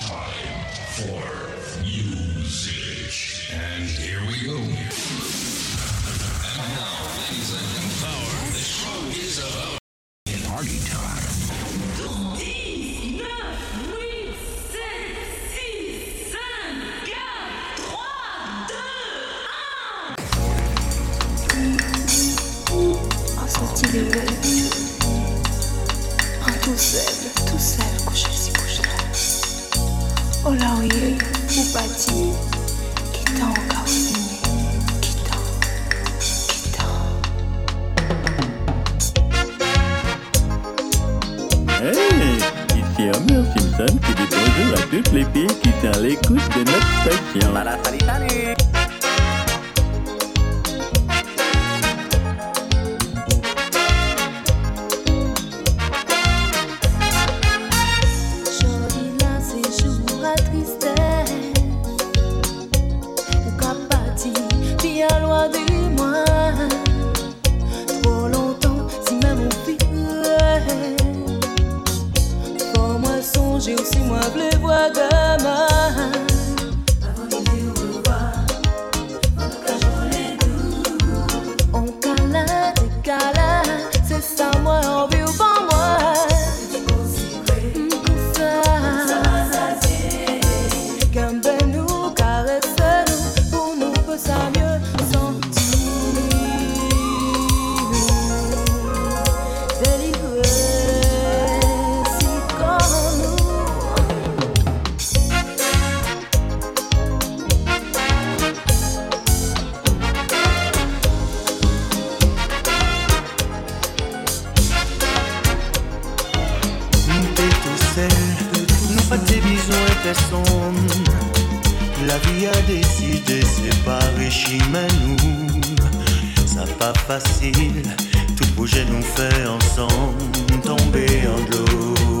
Time for music. And here we go. And now, ladies and La vie a décidé de séparer Chimanou. Ça pas facile, tout projet nous fait ensemble tomber en l'eau.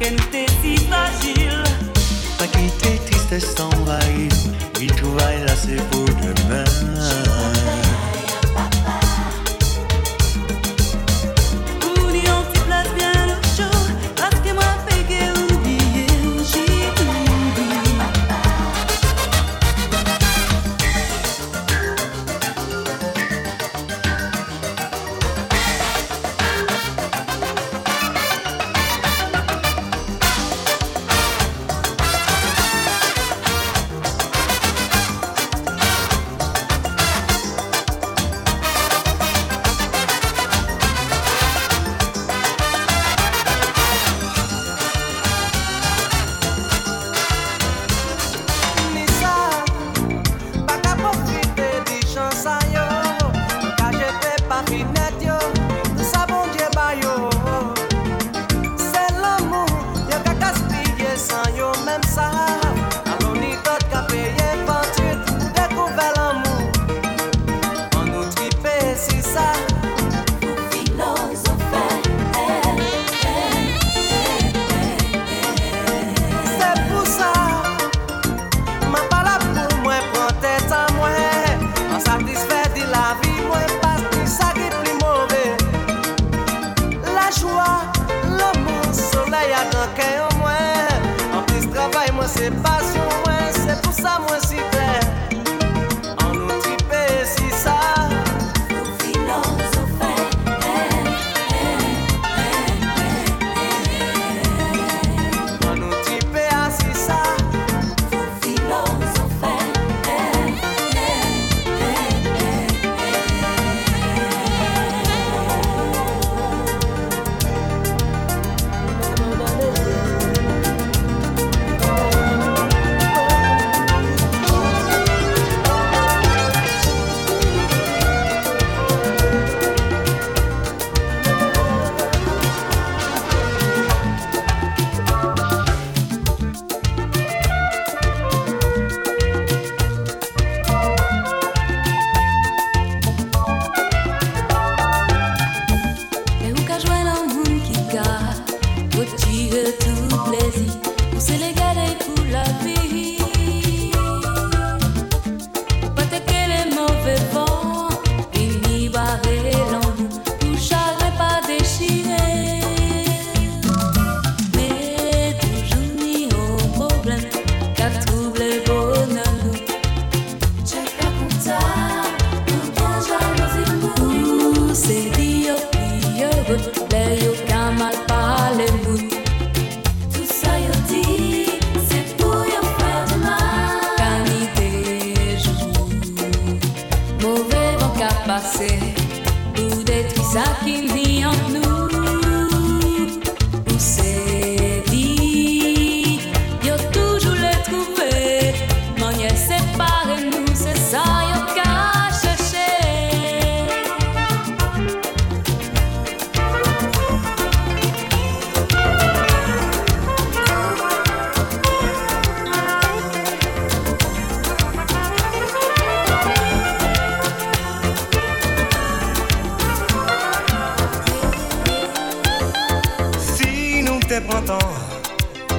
gente si fragile. Pas quitter tristesse s'envahir, il trouvaille là c'est pour demain.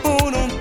uno.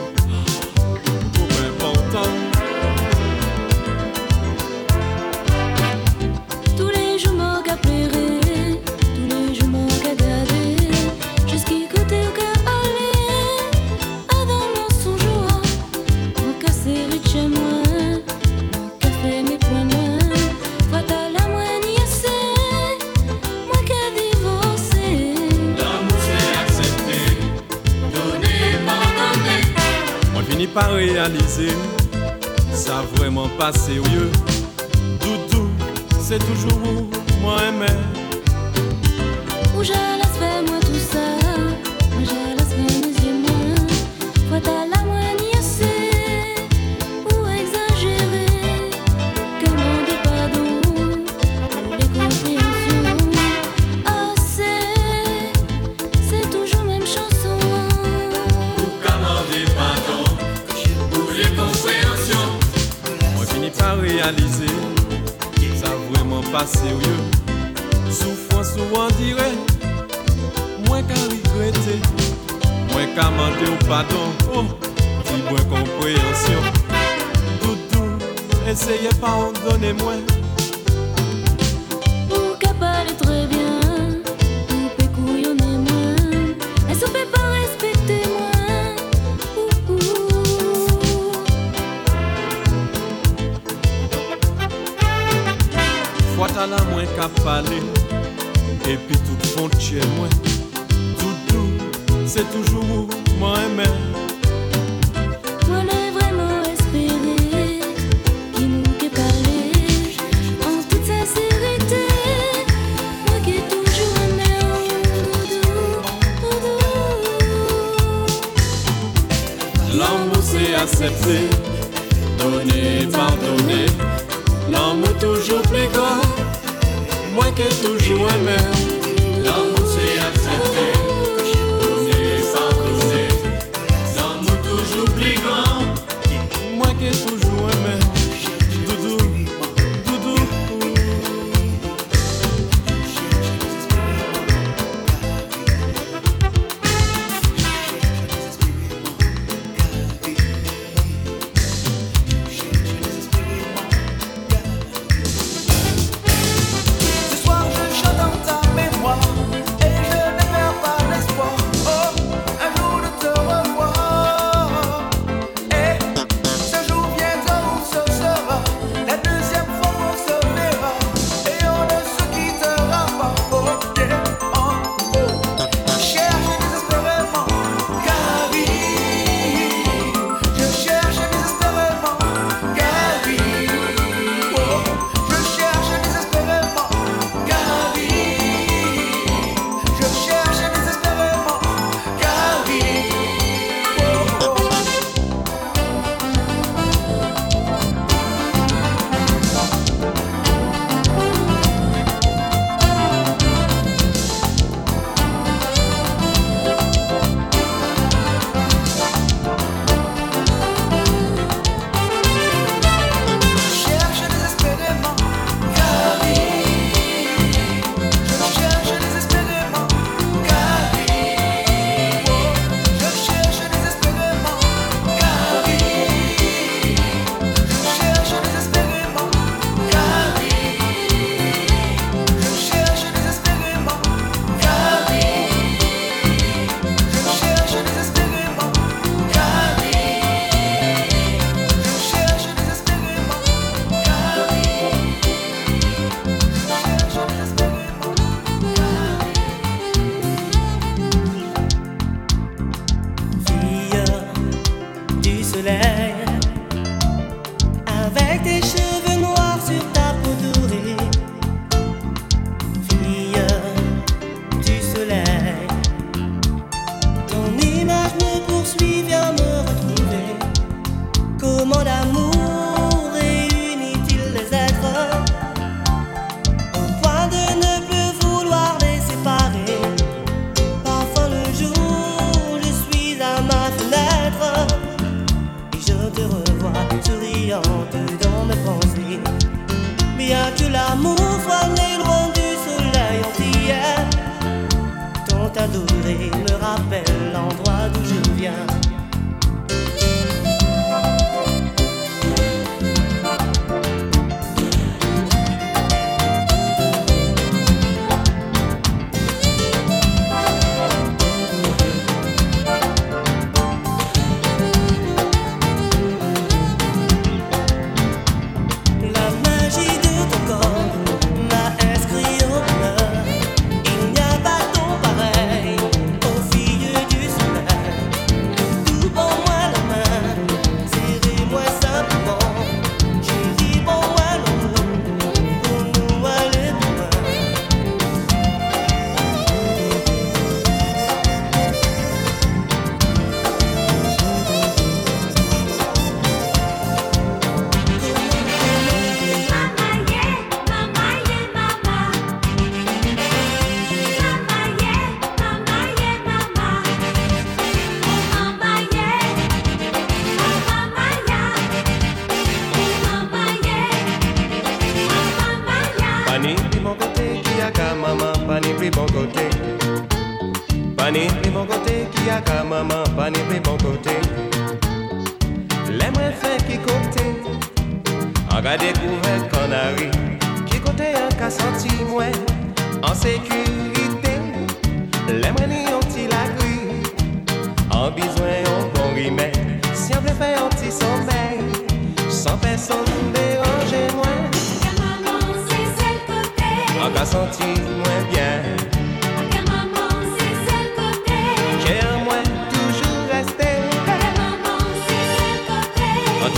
pas sérieux. Doudou, c'est toujours moi aimé. Où je laisse faire moi tout ça, moi je laisse faire mes yeux moi. Faut à la moitié assez, ou exagérer. Commandez pardon pour les compréhensions. Ah c'est, c'est toujours même chanson. Commandez pardon pour les compréhensions. Moi finis par réaliser, ça vraiment pas sérieux. Souffrance ou on dirait, moins qu'à regretter, moins qu'à demander au pardon. Oh, dis moins compréhension. Doudou, essayez pas en donner moins. Qu'à parler, et puis tout frontière moins. Doudou, c'est toujours moi aimé.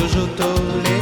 hoje eu tô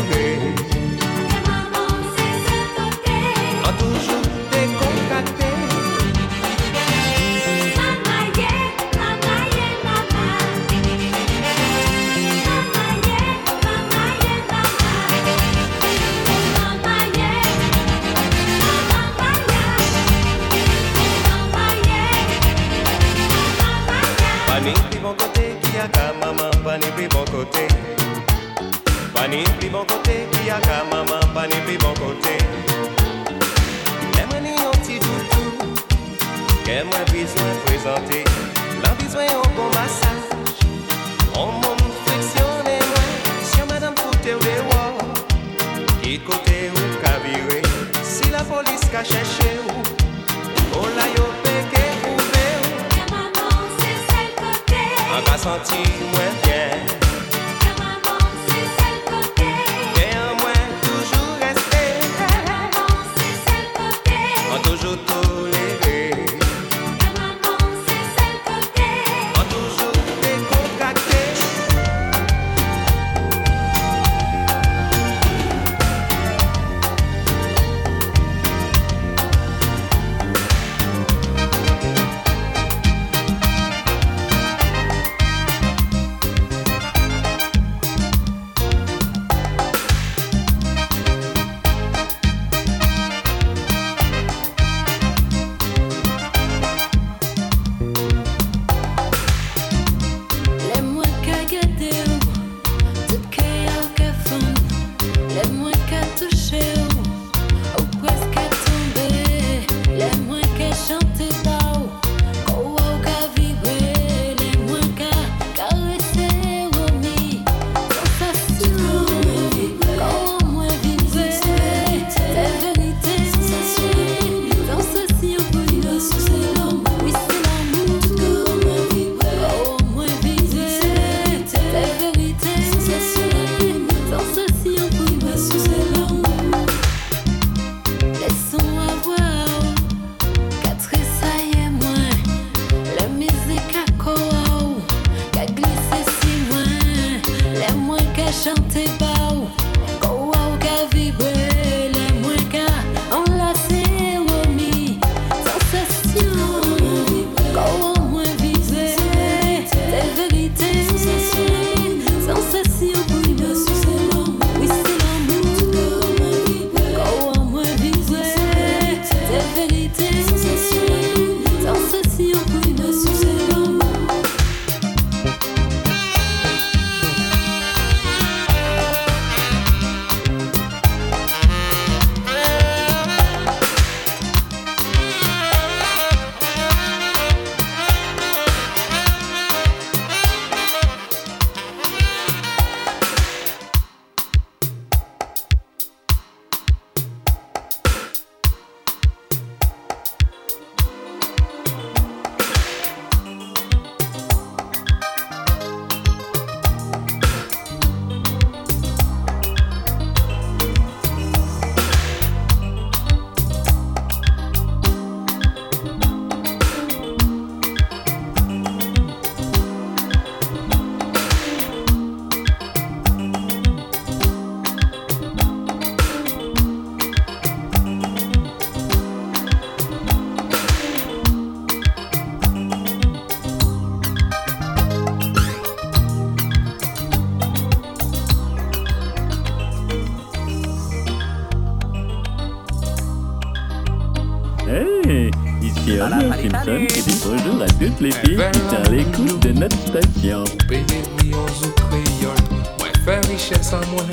les filles qui à l'écoute de notre station. Millions au créole, moi faire richesse en moi.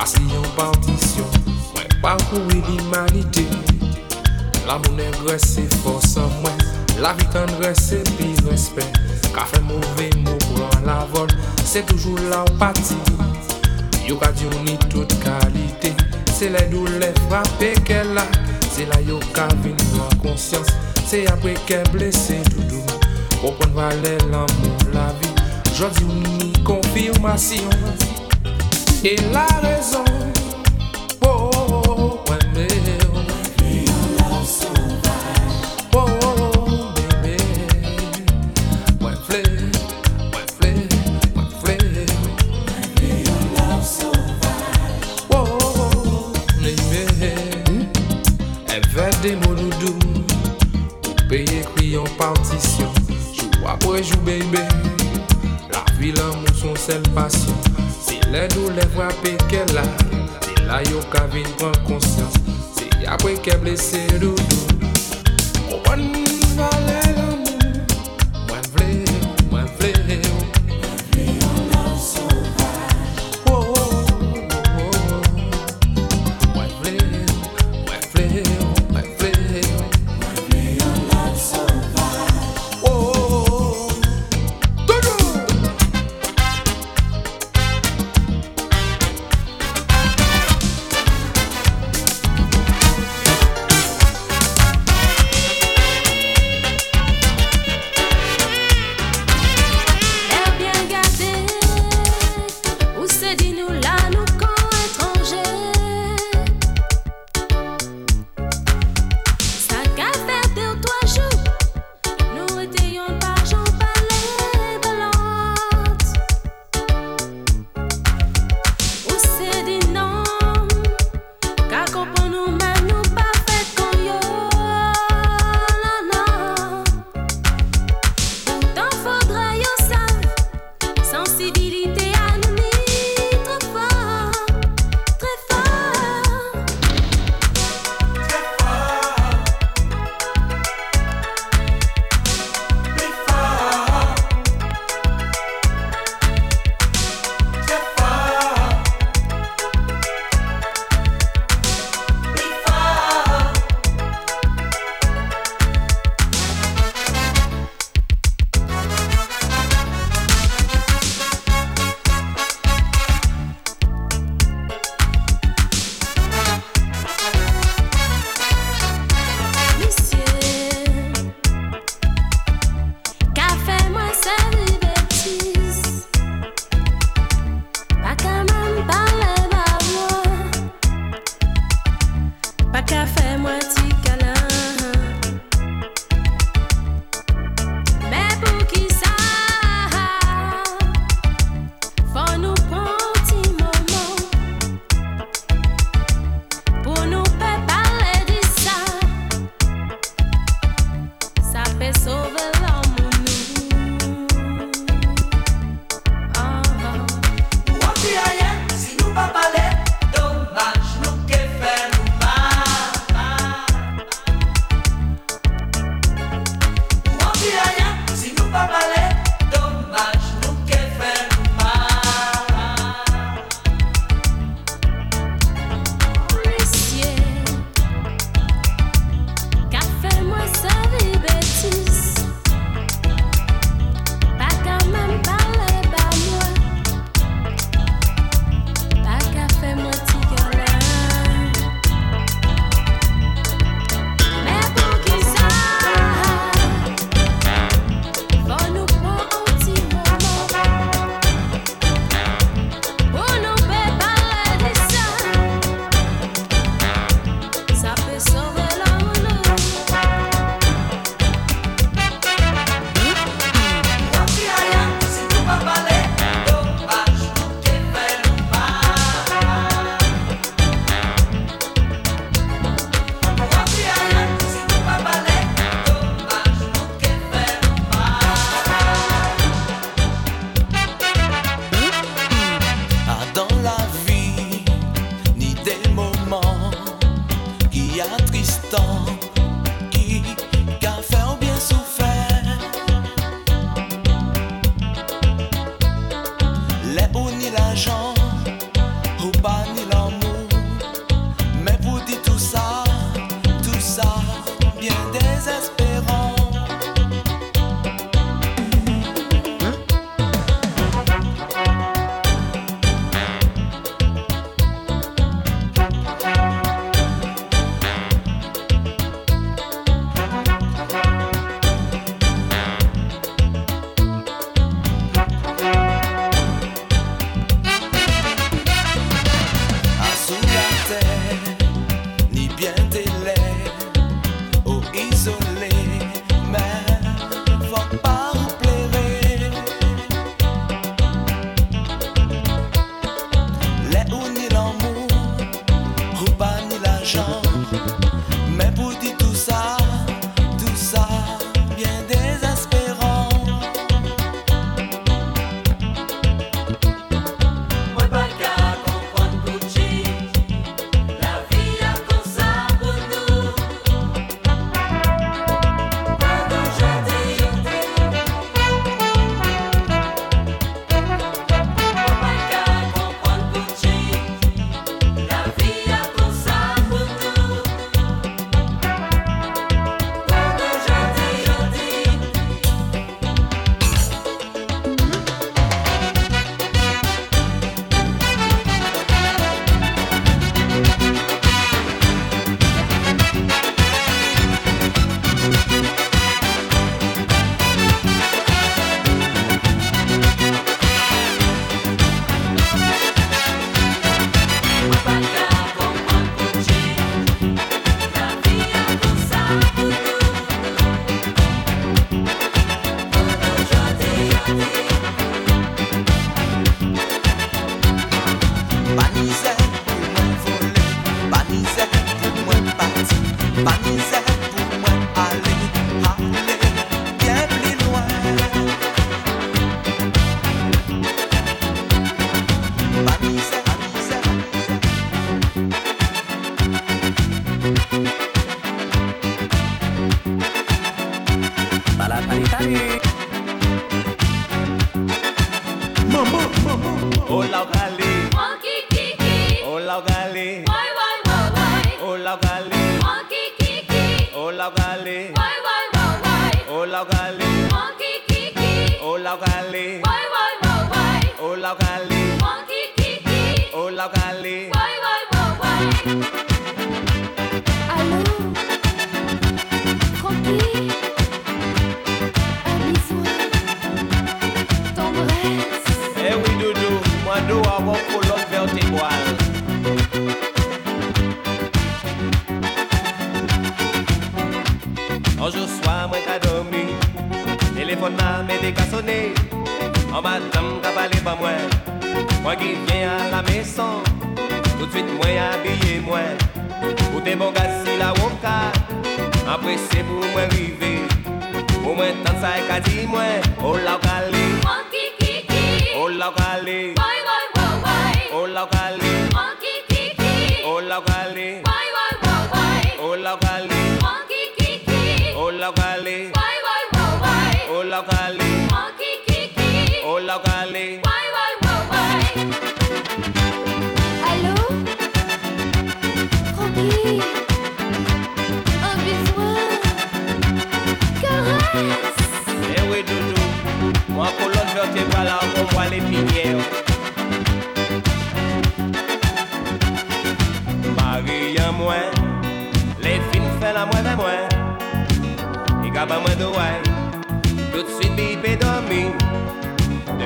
Assis en partition, moi parcourir l'humanité. L'amour nègre c'est force en moi. La vie tendresse c'est puis respect. Qu'a fait mauvais mot prend la vol, c'est toujours l'empathie. Yo ka di on ni toute qualité. C'est les douleurs frappées qu'elle a. C'est là yo ka vin. Se apwe ke blese doudou. Ou kon vale l'amou la vi Jodi ou ni konfirmasyon E la rezon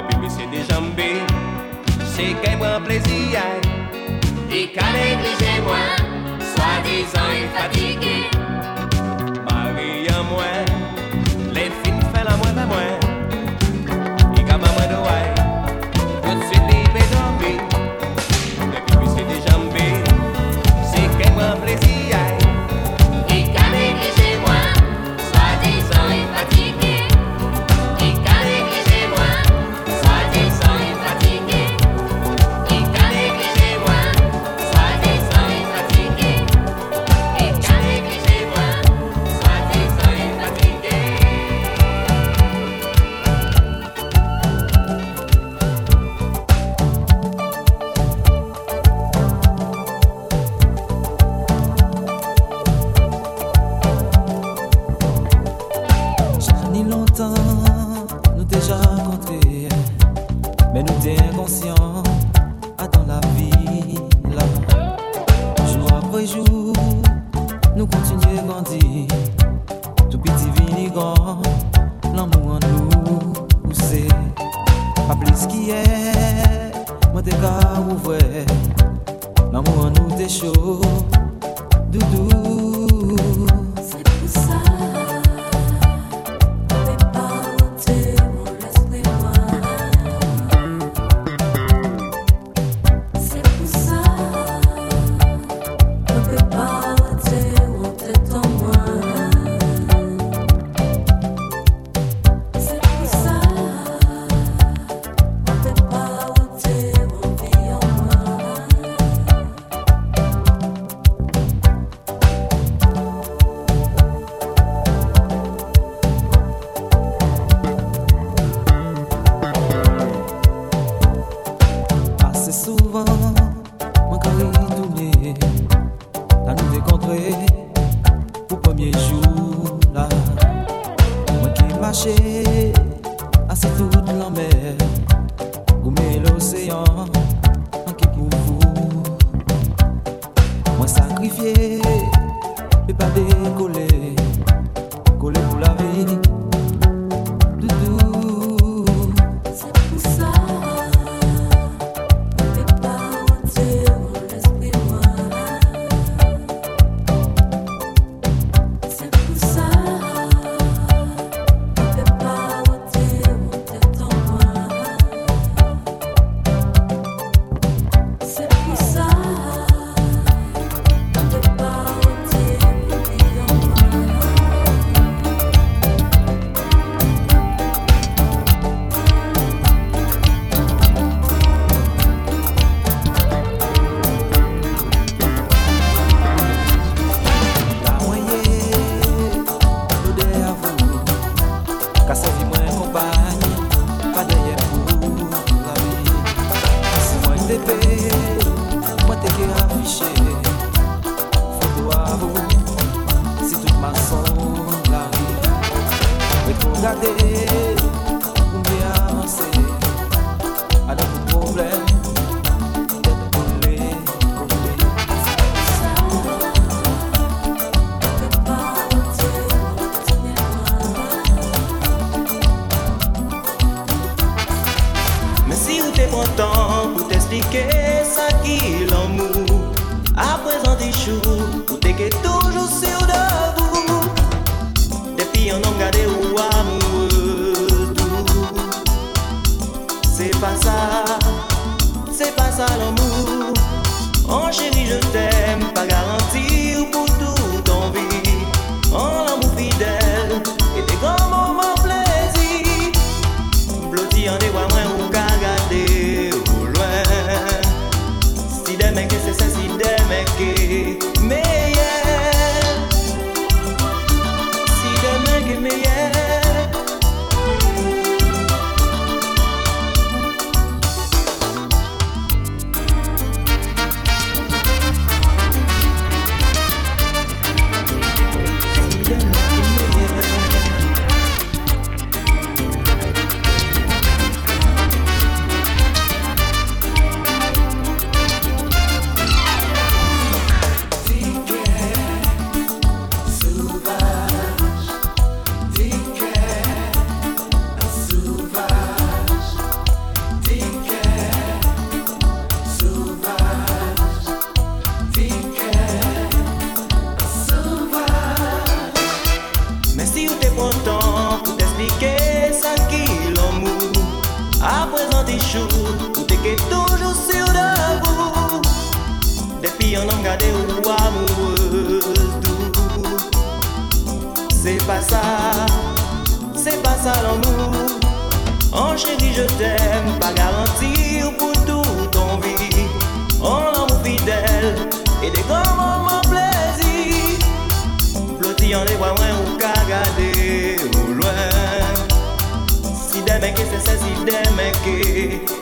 Et puis monsieur des jambes, c'est qu'un bon plaisir. Et qu'à négliger moi, soi-disant est fatigué. Si des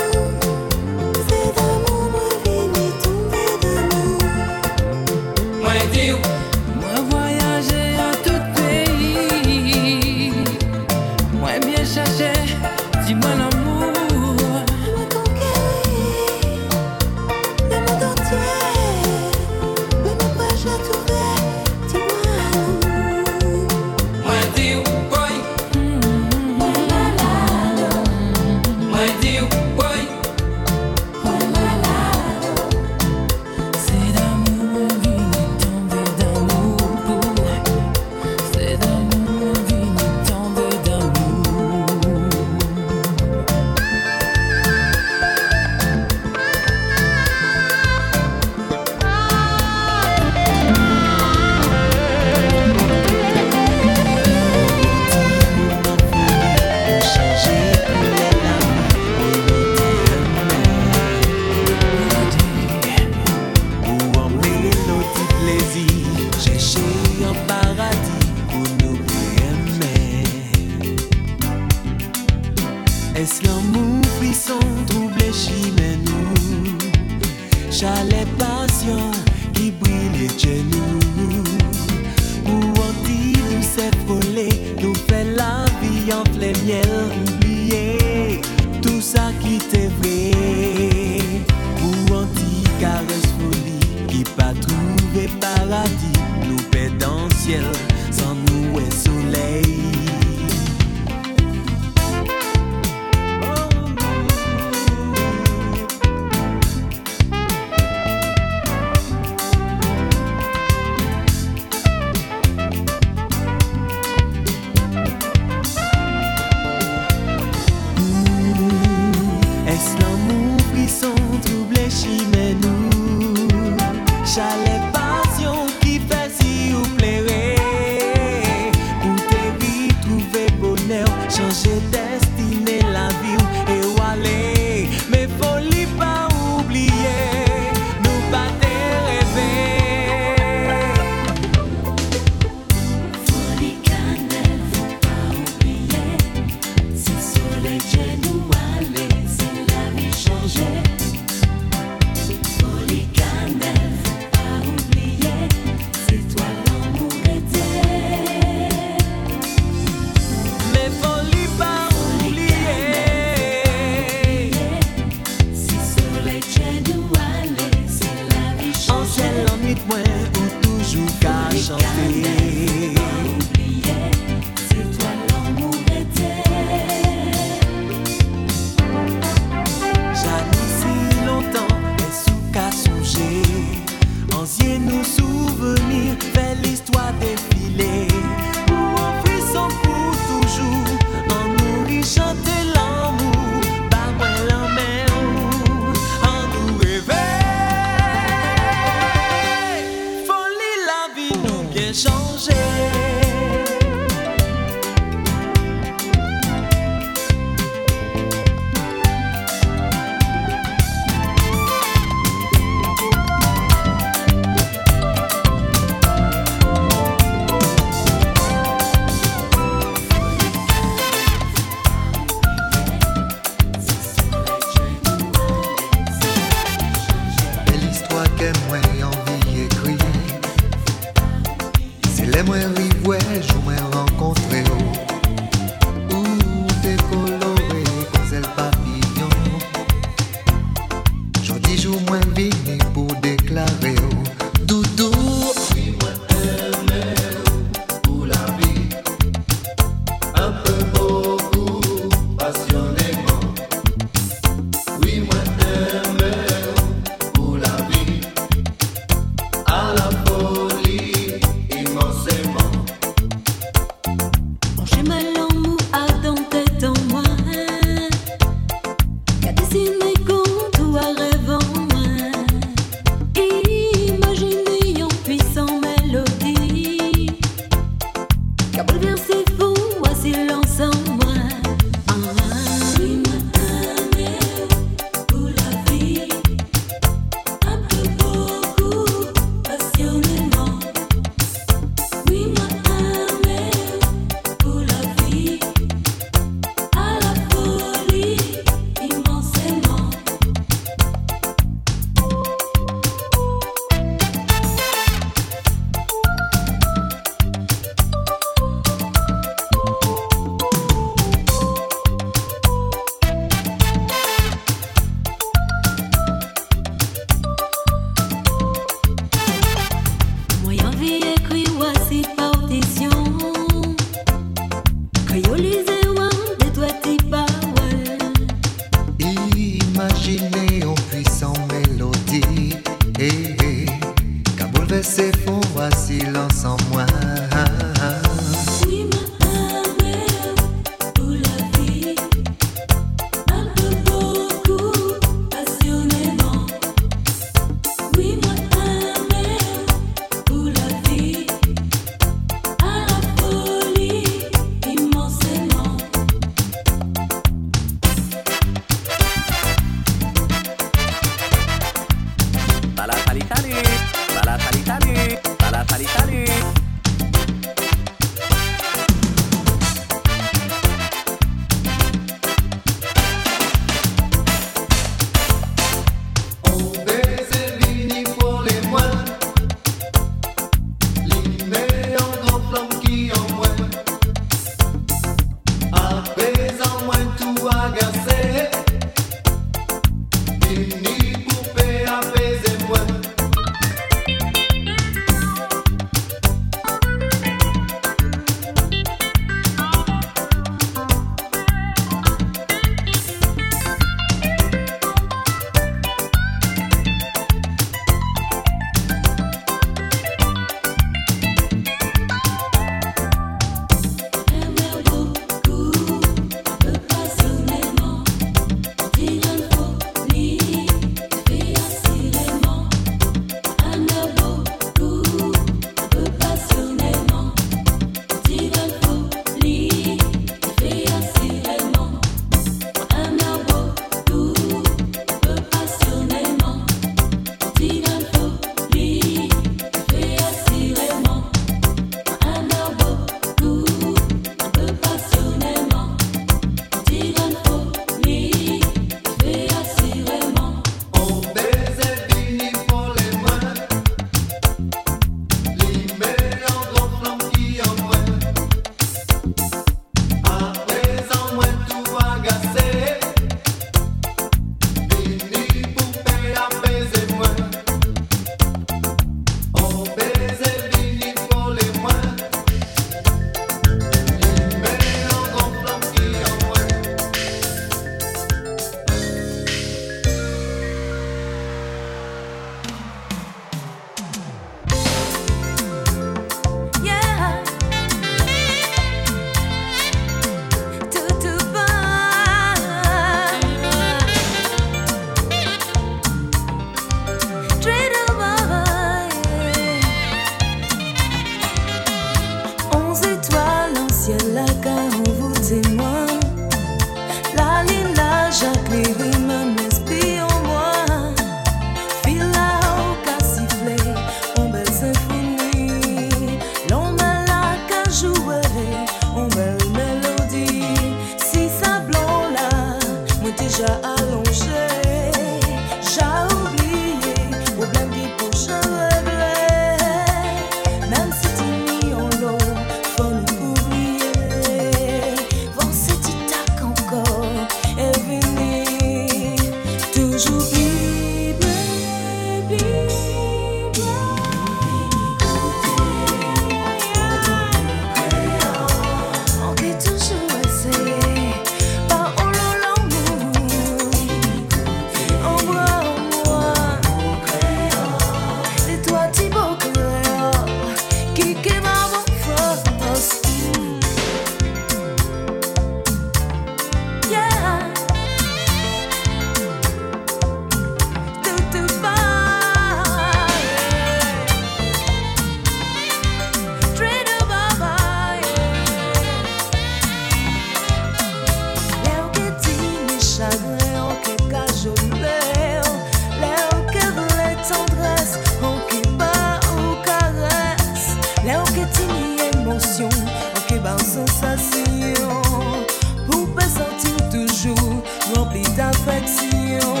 perfección.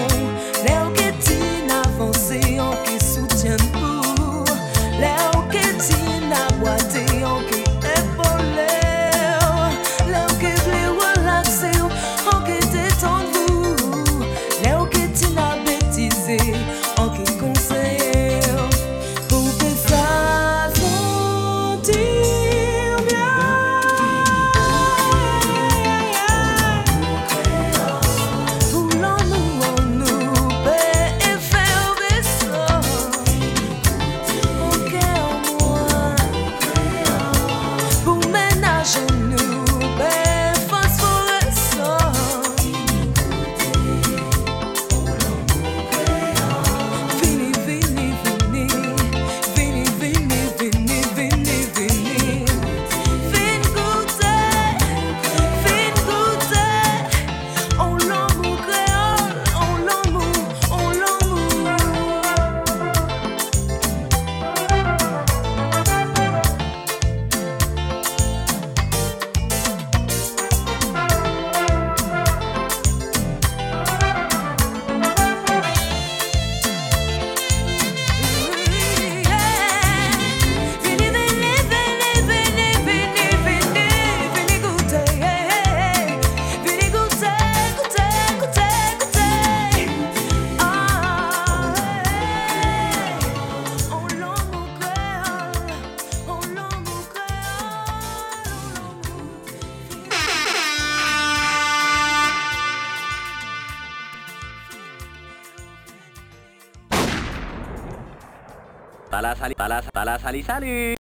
Sali-sali!